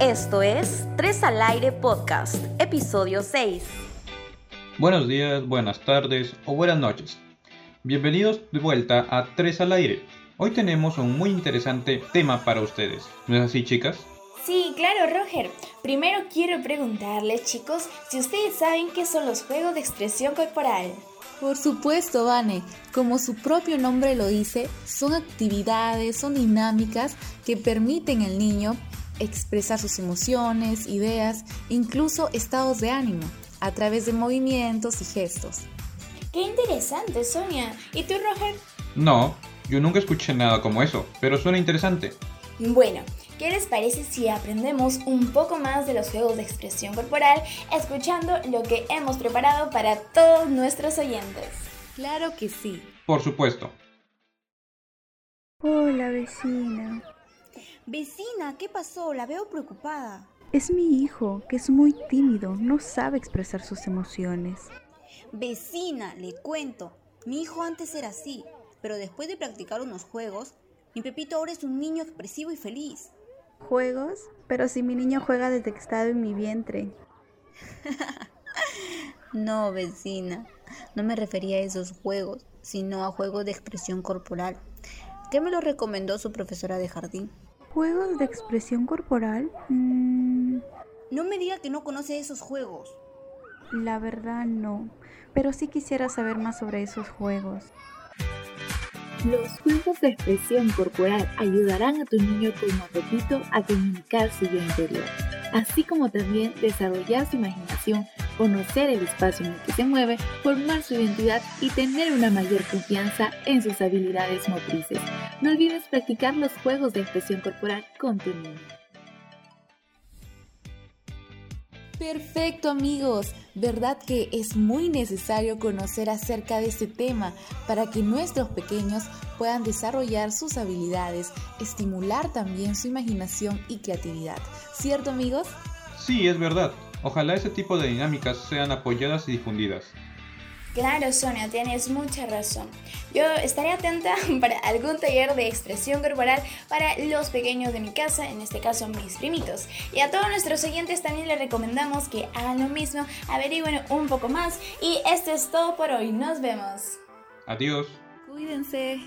Esto es Tres al Aire Podcast, episodio 6. Buenos días, buenas tardes o buenas noches. Bienvenidos de vuelta a Tres al Aire. Hoy tenemos un muy interesante tema para ustedes. ¿No es así, chicas? Sí, claro, Roger. Primero quiero preguntarles, chicos, si ustedes saben qué son los juegos de expresión corporal. Por supuesto, Vane. Como su propio nombre lo dice, son actividades, son dinámicas que permiten al niño expresar sus emociones, ideas, incluso estados de ánimo, a través de movimientos y gestos. Qué interesante, Sonia. ¿Y tú, Roger? No, yo nunca escuché nada como eso, pero suena interesante. Bueno, ¿qué les parece si aprendemos un poco más de los juegos de expresión corporal escuchando lo que hemos preparado para todos nuestros oyentes? Claro que sí. Por supuesto. Hola, vecina. Vecina, ¿qué pasó? La veo preocupada. Es mi hijo, que es muy tímido, no sabe expresar sus emociones. Vecina, le cuento. Mi hijo antes era así, pero después de practicar unos juegos, mi Pepito ahora es un niño expresivo y feliz. ¿Juegos? Pero si mi niño juega desde que estaba en mi vientre. no, vecina, no me refería a esos juegos, sino a juegos de expresión corporal. ¿Qué me lo recomendó su profesora de jardín? ¿Juegos de expresión corporal? Mm, No me diga que no conoce esos juegos. la verdad no, pero sí quisiera saber más sobre esos juegos. Los juegos de expresión corporal ayudarán a tu niño como apetito a comunicar su yo interior, así como también desarrollar su imaginación, conocer el espacio en el que se mueve, formar su identidad y tener una mayor confianza en sus habilidades motrices. No olvides practicar los juegos de expresión corporal con tu niño. Perfecto amigos, ¿verdad que es muy necesario conocer acerca de este tema para que nuestros pequeños puedan desarrollar sus habilidades, estimular también su imaginación y creatividad? ¿Cierto amigos? Sí, es verdad. Ojalá ese tipo de dinámicas sean apoyadas y difundidas. Claro, Sonia, tienes mucha razón. Yo estaré atenta para algún taller de expresión corporal para los pequeños de mi casa, en este caso mis primitos. Y a todos nuestros oyentes también les recomendamos que hagan lo mismo, averigüen un poco más. Y esto es todo por hoy. Nos vemos. Adiós. Cuídense.